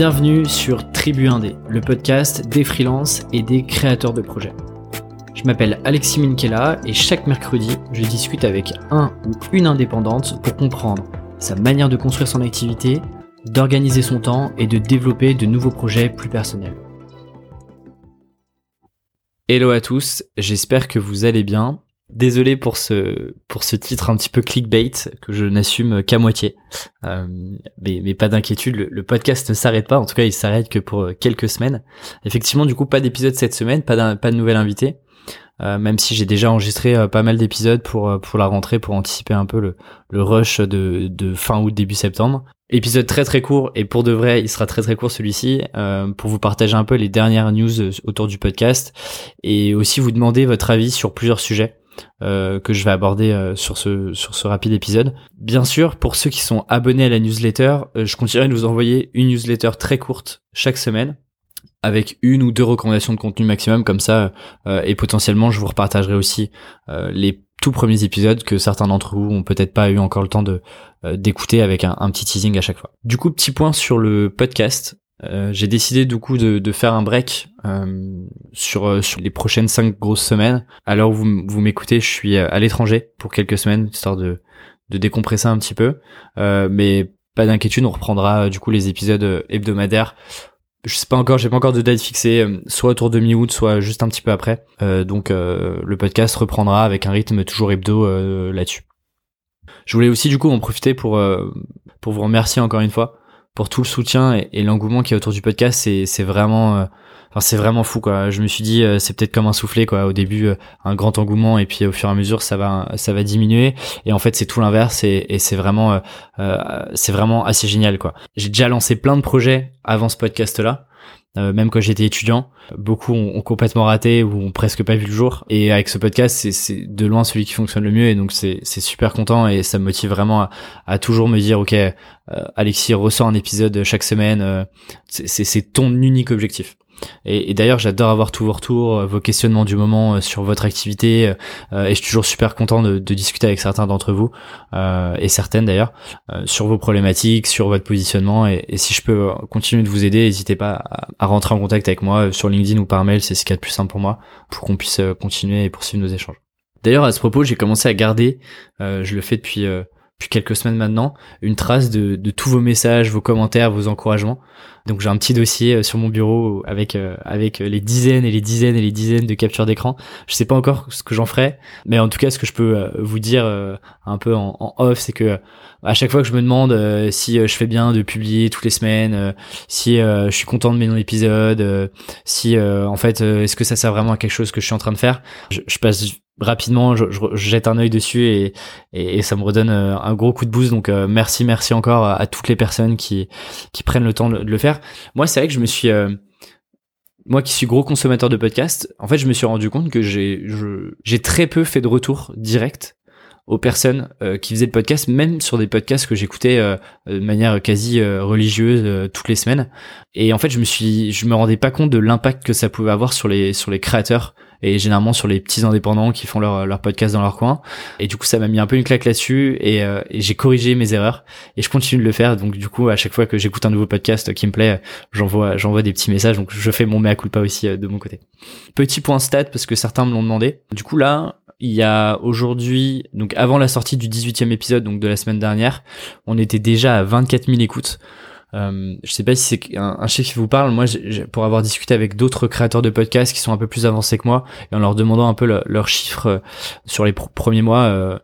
Bienvenue sur Tribu Indé, le podcast des freelances et des créateurs de projets. Je m'appelle Alexis Minkela et chaque mercredi, je discute avec un ou une indépendante pour comprendre sa manière de construire son activité, d'organiser son temps et de développer de nouveaux projets plus personnels. Hello à tous, j'espère que vous allez bien. Désolé pour ce pour ce titre un petit peu clickbait que je n'assume qu'à moitié, euh, mais, mais pas d'inquiétude, le, podcast ne s'arrête pas. En tout cas, il s'arrête que pour quelques semaines. Effectivement, du coup, pas d'épisode cette semaine, pas pas de nouvel invité. Euh, même si j'ai déjà enregistré euh, pas mal d'épisodes pour euh, pour la rentrée pour anticiper un peu le, le rush de, de fin août début septembre. Épisode très très court et pour de vrai il sera très très court celui-ci pour vous partager un peu les dernières news autour du podcast et aussi vous demander votre avis sur plusieurs sujets. Euh, que je vais aborder sur ce sur ce rapide épisode. Bien sûr, pour ceux qui sont abonnés à la newsletter, je continuerai de vous envoyer une newsletter très courte chaque semaine avec une ou deux recommandations de contenu maximum comme ça euh, et potentiellement je vous repartagerai aussi euh, les tout premiers épisodes que certains d'entre vous ont peut-être pas eu encore le temps de euh, d'écouter avec un, petit teasing à chaque fois. Du coup petit point sur le podcast. J'ai décidé du coup de, de faire un break sur sur les prochaines cinq grosses semaines. Alors vous vous m'écoutez, je suis à l'étranger pour quelques semaines histoire de de décompresser un petit peu, mais pas d'inquiétude, on reprendra du coup les épisodes hebdomadaires je sais pas encore, j'ai pas encore de date fixée, euh, soit autour de mi-août, soit juste un petit peu après. Euh, donc euh, le podcast reprendra avec un rythme toujours hebdo là-dessus. Je voulais aussi du coup en profiter pour pour vous remercier encore une fois pour tout le soutien et, et l'engouement qui est autour du podcast. C'est vraiment enfin c'est vraiment fou quoi. Je me suis dit c'est peut-être comme un soufflet quoi. Au début un grand engouement et puis au fur et à mesure ça va ça va diminuer et en fait c'est tout l'inverse et, c'est vraiment c'est vraiment assez génial quoi. J'ai déjà lancé plein de projets avant ce podcast là. Euh, même quand j'étais étudiant, beaucoup ont, complètement raté ou ont presque pas vu le jour. Et avec ce podcast, c'est de loin celui qui fonctionne le mieux. Et donc c'est super content et ça me motive vraiment à, toujours me dire, ok, euh, Alexis ressort un épisode chaque semaine. Euh, c'est ton unique objectif. Et, d'ailleurs, j'adore avoir tous vos retours, euh, vos questionnements du moment euh, sur votre activité. Euh, et je suis toujours super content de, discuter avec certains d'entre vous et certaines d'ailleurs sur vos problématiques, sur votre positionnement. Et, si je peux continuer de vous aider, n'hésitez pas à, rentrer en contact avec moi sur LinkedIn ou par mail. C'est ce qu'il y a de plus simple pour moi pour qu'on puisse continuer et poursuivre nos échanges. D'ailleurs, à ce propos, j'ai commencé à garder, je le fais depuis depuis quelques semaines maintenant, une trace de, tous vos messages, vos commentaires, vos encouragements. Donc j'ai un petit dossier euh, sur mon bureau avec euh, avec les dizaines et les dizaines et les dizaines de captures d'écran. Je sais pas encore ce que j'en ferai, mais en tout cas ce que je peux euh, vous dire un peu en, off, c'est que à chaque fois que je me demande si je fais bien de publier toutes les semaines, si je suis content de mes non-épisodes, si en fait est-ce que ça sert vraiment à quelque chose que je suis en train de faire, je passe rapidement, je, je, jette un œil dessus et, et, ça me redonne euh, un gros coup de boost. Donc euh, merci, merci encore à, toutes les personnes qui, qui prennent le temps de, le faire. Moi, c'est vrai que je me suis, euh, moi qui suis gros consommateur de podcasts, en fait, je me suis rendu compte que j'ai, j'ai très peu fait de retour direct aux personnes qui faisaient le podcast, même sur des podcasts que j'écoutais de manière quasi religieuse toutes les semaines. Et en fait, je me suis, je me rendais pas compte de l'impact que ça pouvait avoir sur les sur les créateurs et généralement sur les petits indépendants qui font leur, leur podcast dans leur coin. Et du coup, ça m'a mis un peu une claque là-dessus et, euh, et j'ai corrigé mes erreurs et je continue de le faire. Donc du coup, à chaque fois que j'écoute un nouveau podcast qui me plaît, j'envoie j'envoie des petits messages. Donc je fais mon mea culpa aussi euh, de mon côté. Petit point stat parce que certains me l'ont demandé. Du coup là, il y a aujourd'hui, donc avant la sortie du 18e épisode, donc de la semaine dernière, on était déjà à 24 000 écoutes. Euh, je sais pas si c'est un, chiffre qui vous parle. Moi, pour avoir discuté avec d'autres créateurs de podcasts qui sont un peu plus avancés que moi, et en leur demandant un peu leurs chiffres euh, sur les premiers mois, euh,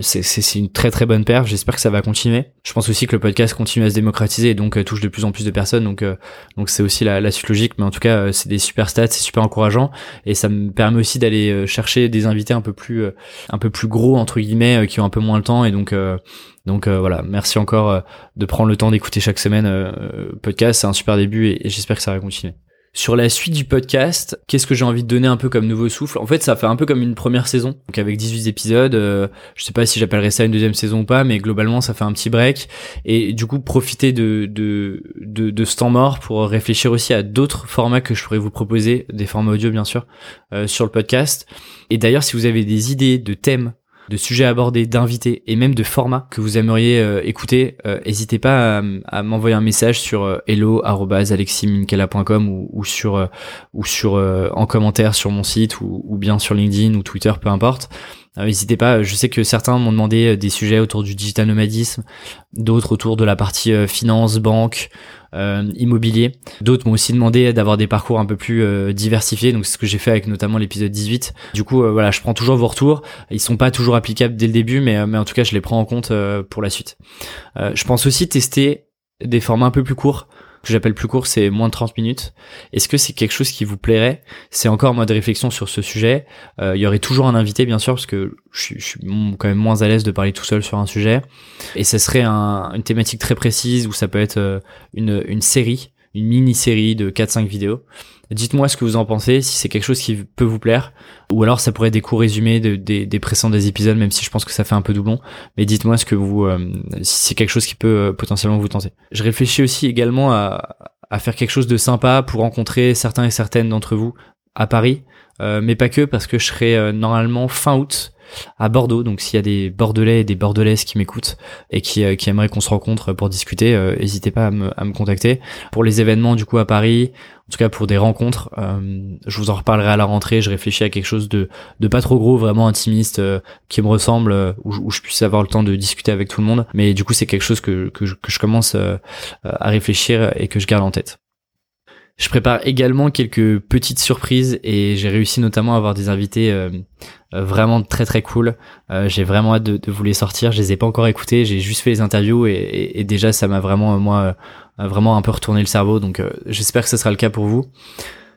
c'est une très très bonne perf. J'espère que ça va continuer. Je pense aussi que le podcast continue à se démocratiser et donc touche de plus en plus de personnes. Donc donc c'est aussi la, la, suite logique. Mais en tout cas, c'est des super stats, c'est super encourageant et ça me permet aussi d'aller chercher des invités un peu plus un peu plus gros entre guillemets qui ont un peu moins le temps et donc donc euh, voilà, merci encore euh, de prendre le temps d'écouter chaque semaine euh, podcast, c'est un super début et, j'espère que ça va continuer. Sur la suite du podcast, qu'est-ce que j'ai envie de donner un peu comme nouveau souffle? En fait, ça fait un peu comme une première saison, donc avec 18 épisodes. je sais pas si j'appellerais ça une deuxième saison ou pas, mais globalement, ça fait un petit break. Et du coup, profiter de de, de, de ce temps mort pour réfléchir aussi à d'autres formats que je pourrais vous proposer, des formats audio bien sûr, sur le podcast. Et d'ailleurs, si vous avez des idées de thèmes de sujets abordés, d'invités et même de formats que vous aimeriez euh, écouter, n'hésitez pas à, m'envoyer un message sur hello@aleximinkela.com ou, ou sur ou sur en commentaire sur mon site ou bien sur LinkedIn ou Twitter, peu importe. N'hésitez pas, je sais que certains m'ont demandé des sujets autour du digital nomadisme, d'autres autour de la partie finance, banque, euh, immobilier. D'autres m'ont aussi demandé d'avoir des parcours un peu plus euh, diversifiés, donc c'est ce que j'ai fait avec notamment l'épisode 18. Du coup, euh, voilà, je prends toujours vos retours. Ils sont pas toujours applicables dès le début, mais, mais en tout cas, je les prends en compte pour la suite. je pense aussi tester des formats un peu plus courts que j'appelle plus court, c'est moins de 30 minutes. Est-ce que c'est quelque chose qui vous plairait? C'est encore moi de réflexion sur ce sujet. Euh, il y aurait toujours un invité, bien sûr, parce que je, suis quand même moins à l'aise de parler tout seul sur un sujet. Et ce serait une thématique très précise où ça peut être euh, une, une série, une mini-série de 4-5 vidéos. Dites-moi ce que vous en pensez, si c'est quelque chose qui peut vous plaire, ou alors ça pourrait être des cours résumés de, des, des des épisodes, même si je pense que ça fait un peu doublon. Mais dites-moi ce que vous, euh, si c'est quelque chose qui peut euh, potentiellement vous tenter. Je réfléchis aussi également à, à faire quelque chose de sympa pour rencontrer certains et certaines d'entre vous à Paris, euh, mais pas que parce que je serai normalement fin août à Bordeaux. Donc s'il y a des Bordelais et des Bordelaises qui m'écoutent et qui, euh, qui aimeraient qu'on se rencontre pour discuter, euh, n'hésitez pas à me, à me, contacter. Pour les événements du coup à Paris, en tout cas pour des rencontres, euh, je vous en reparlerai à la rentrée. Je réfléchis à quelque chose de, de pas trop gros, vraiment intimiste, qui me ressemble, où, où, je puisse avoir le temps de discuter avec tout le monde. Mais du coup c'est quelque chose que, que, que je commence à réfléchir et que je garde en tête. Je prépare également quelques petites surprises et j'ai réussi notamment à avoir des invités euh, euh, vraiment très très cool. Euh, j'ai vraiment hâte de, vous les sortir. Je les ai pas encore écoutés, j'ai juste fait les interviews et, et, déjà ça m'a vraiment moi vraiment un peu retourné le cerveau. Donc j'espère que ce sera le cas pour vous.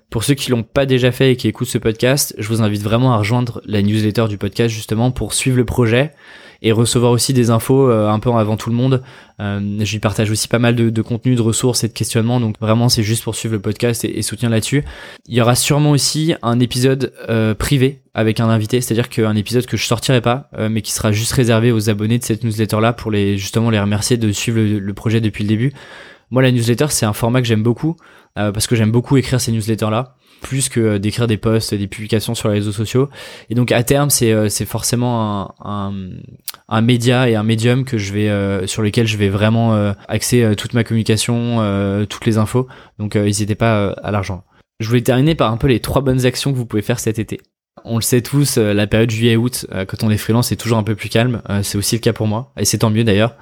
Pour ceux qui l'ont pas déjà fait et qui écoutent ce podcast, je vous invite vraiment à rejoindre la newsletter du podcast justement pour suivre le projet et recevoir aussi des infos euh, un peu avant tout le monde. Euh, je lui partage aussi pas mal de, de contenu, de ressources et de questionnements, donc vraiment c'est juste pour suivre le podcast et, et soutenir là-dessus. Il y aura sûrement aussi un épisode euh, privé avec un invité, c'est-à-dire qu'un épisode que je sortirai pas, euh, mais qui sera juste réservé aux abonnés de cette newsletter-là pour les justement les remercier de suivre le, projet depuis le début. Moi, la newsletter, c'est un format que j'aime beaucoup parce que j'aime beaucoup écrire ces newsletters-là plus que euh, d'écrire des posts, des publications sur les réseaux sociaux. Et donc à terme, c'est euh, c'est forcément un, un, un, média et un médium que je vais euh, sur lequel je vais vraiment axer toute ma communication, toutes les infos. Donc n'hésitez pas à l'argent. Je voulais terminer par un peu les trois bonnes actions que vous pouvez faire cet été. On le sait tous, la période juillet-août, quand on est freelance, c'est toujours un peu plus calme. c'est aussi le cas pour moi, et c'est tant mieux d'ailleurs.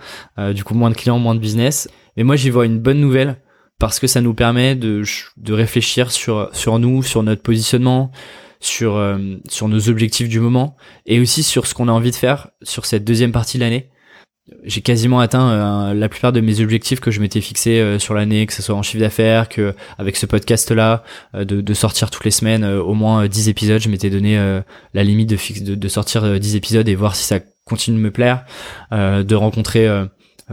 du coup, moins de clients, moins de business. Mais moi, j'y vois une bonne nouvelle parce que ça nous permet de, de réfléchir sur, sur nous, sur notre positionnement, sur, euh, sur nos objectifs du moment et aussi sur ce qu'on a envie de faire sur cette deuxième partie de l'année. J'ai quasiment atteint euh, la plupart de mes objectifs que je m'étais fixé euh, sur l'année, que ce soit en chiffre d'affaires, que avec ce podcast là, de, de, sortir toutes les semaines au moins 10 épisodes, je m'étais donné la limite de, de, de sortir 10 épisodes et voir si ça continue de me plaire, de rencontrer euh,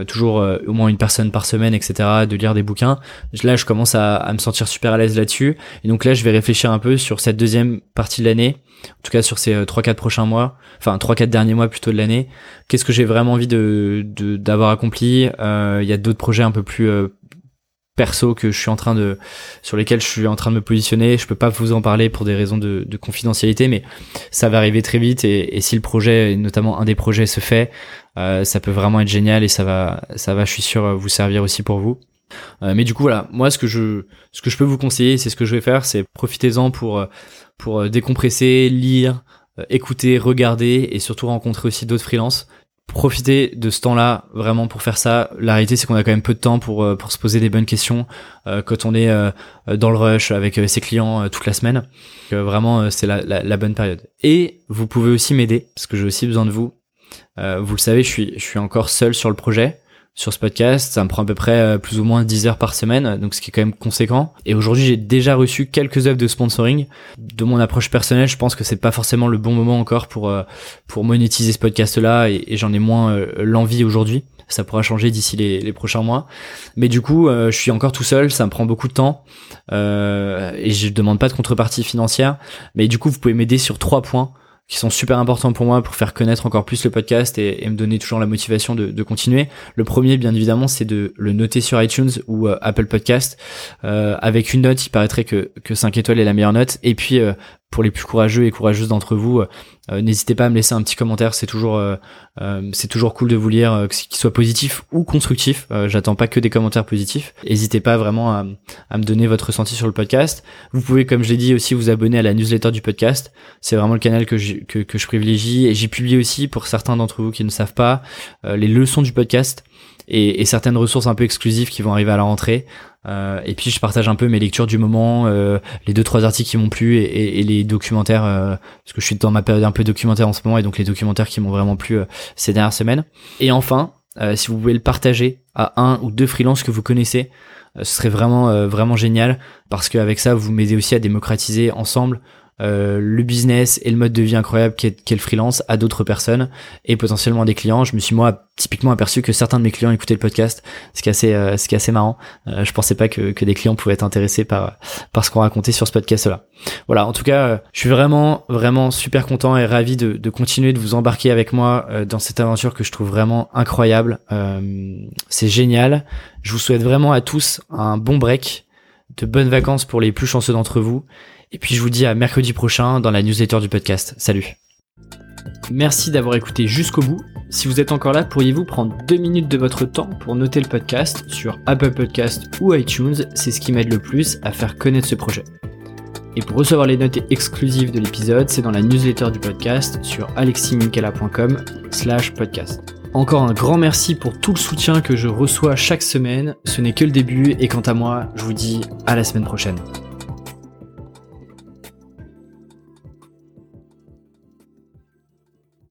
toujours euh, au moins une personne par semaine, etc., de lire des bouquins. Là, je commence à, me sentir super à l'aise là-dessus. Et donc là, je vais réfléchir un peu sur cette deuxième partie de l'année, en tout cas sur ces 3-4 euh, prochains mois, enfin 3-4 derniers mois plutôt de l'année. Qu'est-ce que j'ai vraiment envie de d'avoir accompli? Il y a d'autres projets un peu plus perso que je suis en train de sur lesquels je suis en train de me positionner. Je peux pas vous en parler pour des raisons de, de confidentialité mais ça va arriver très vite. Et, et, si le projet notamment un des projets se fait euh, ça peut vraiment être génial et ça va ça va je suis sûr vous servir aussi pour vous. Euh, mais du coup voilà. Moi ce que je ce que je peux vous conseiller c'est ce que je vais faire c'est profitez-en pour pour décompresser lire écouter regarder et surtout rencontrer aussi d'autres freelances profiter de ce temps-là vraiment pour faire ça. La réalité, c'est qu'on a quand même peu de temps pour euh, pour se poser des bonnes questions euh, quand on est euh, dans le rush avec ses clients toute la semaine. vraiment, c'est la, la, la, bonne période. Et vous pouvez aussi m'aider parce que j'ai aussi besoin de vous. vous le savez, je suis je suis encore seul sur le projet sur ce podcast. Ça me prend à peu près euh, plus ou moins 10 heures par semaine, donc ce qui est quand même conséquent. Et aujourd'hui, j'ai déjà reçu quelques offres de sponsoring. De mon approche personnelle, je pense que c'est pas forcément le bon moment encore pour euh, pour monétiser ce podcast-là, et, j'en ai moins euh, l'envie aujourd'hui. Ça pourra changer d'ici les, les, prochains mois. Mais du coup, je suis encore tout seul, ça me prend beaucoup de temps, et je demande pas de contrepartie financière. Mais du coup, vous pouvez m'aider sur trois points qui sont super importants pour moi pour faire connaître encore plus le podcast et, me donner toujours la motivation de, continuer. Le premier, bien évidemment, c'est de le noter sur iTunes ou euh, Apple Podcast. Euh, avec une note, il paraîtrait que, que 5 étoiles est la meilleure note. Et puis, euh, pour les plus courageux et courageuses d'entre vous, n'hésitez pas à me laisser un petit commentaire. C'est toujours, c'est toujours cool de vous lire, qu'il soit positif ou constructif. J'attends pas que des commentaires positifs. N'hésitez pas vraiment à, à, me donner votre ressenti sur le podcast. Vous pouvez, comme je l'ai dit, aussi vous abonner à la newsletter du podcast. C'est vraiment le canal que je, que, que je privilégie. Et j'y publie aussi, pour certains d'entre vous qui ne savent pas, les leçons du podcast et, et, certaines ressources un peu exclusives qui vont arriver à la rentrée. Euh, et puis je partage un peu mes lectures du moment, euh, les deux trois articles qui m'ont plu et, et, les documentaires, euh, parce que je suis dans ma période un peu documentaire en ce moment et donc les documentaires qui m'ont vraiment plu euh, ces dernières semaines. Et enfin, euh, si vous pouvez le partager à un ou deux freelances que vous connaissez, ce serait vraiment vraiment génial parce qu'avec ça vous m'aidez aussi à démocratiser ensemble euh, le business et le mode de vie incroyable qu'est le freelance à d'autres personnes et potentiellement des clients. Je me suis moi typiquement aperçu que certains de mes clients écoutaient le podcast, ce qui est assez, euh, ce qui est assez marrant. Euh, je pensais pas que, que des clients pouvaient être intéressés par, par ce qu'on racontait sur ce podcast-là. Voilà, en tout cas, je suis vraiment, vraiment super content et ravi de, de continuer de vous embarquer avec moi dans cette aventure que je trouve vraiment incroyable. C'est génial. Je vous souhaite vraiment à tous un bon break, de bonnes vacances pour les plus chanceux d'entre vous et puis je vous dis à mercredi prochain dans la newsletter du podcast. Salut Merci d'avoir écouté jusqu'au bout. Si vous êtes encore là, pourriez-vous prendre deux minutes de votre temps pour noter le podcast sur Apple Podcast ou iTunes? C'est ce qui m'aide le plus à faire connaître ce projet. Et pour recevoir les notes exclusives de l'épisode, c'est dans la newsletter du podcast sur aleximinkala.com slash podcast. Encore un grand merci pour tout le soutien que je reçois chaque semaine. Ce n'est que le début et quant à moi, je vous dis à la semaine prochaine.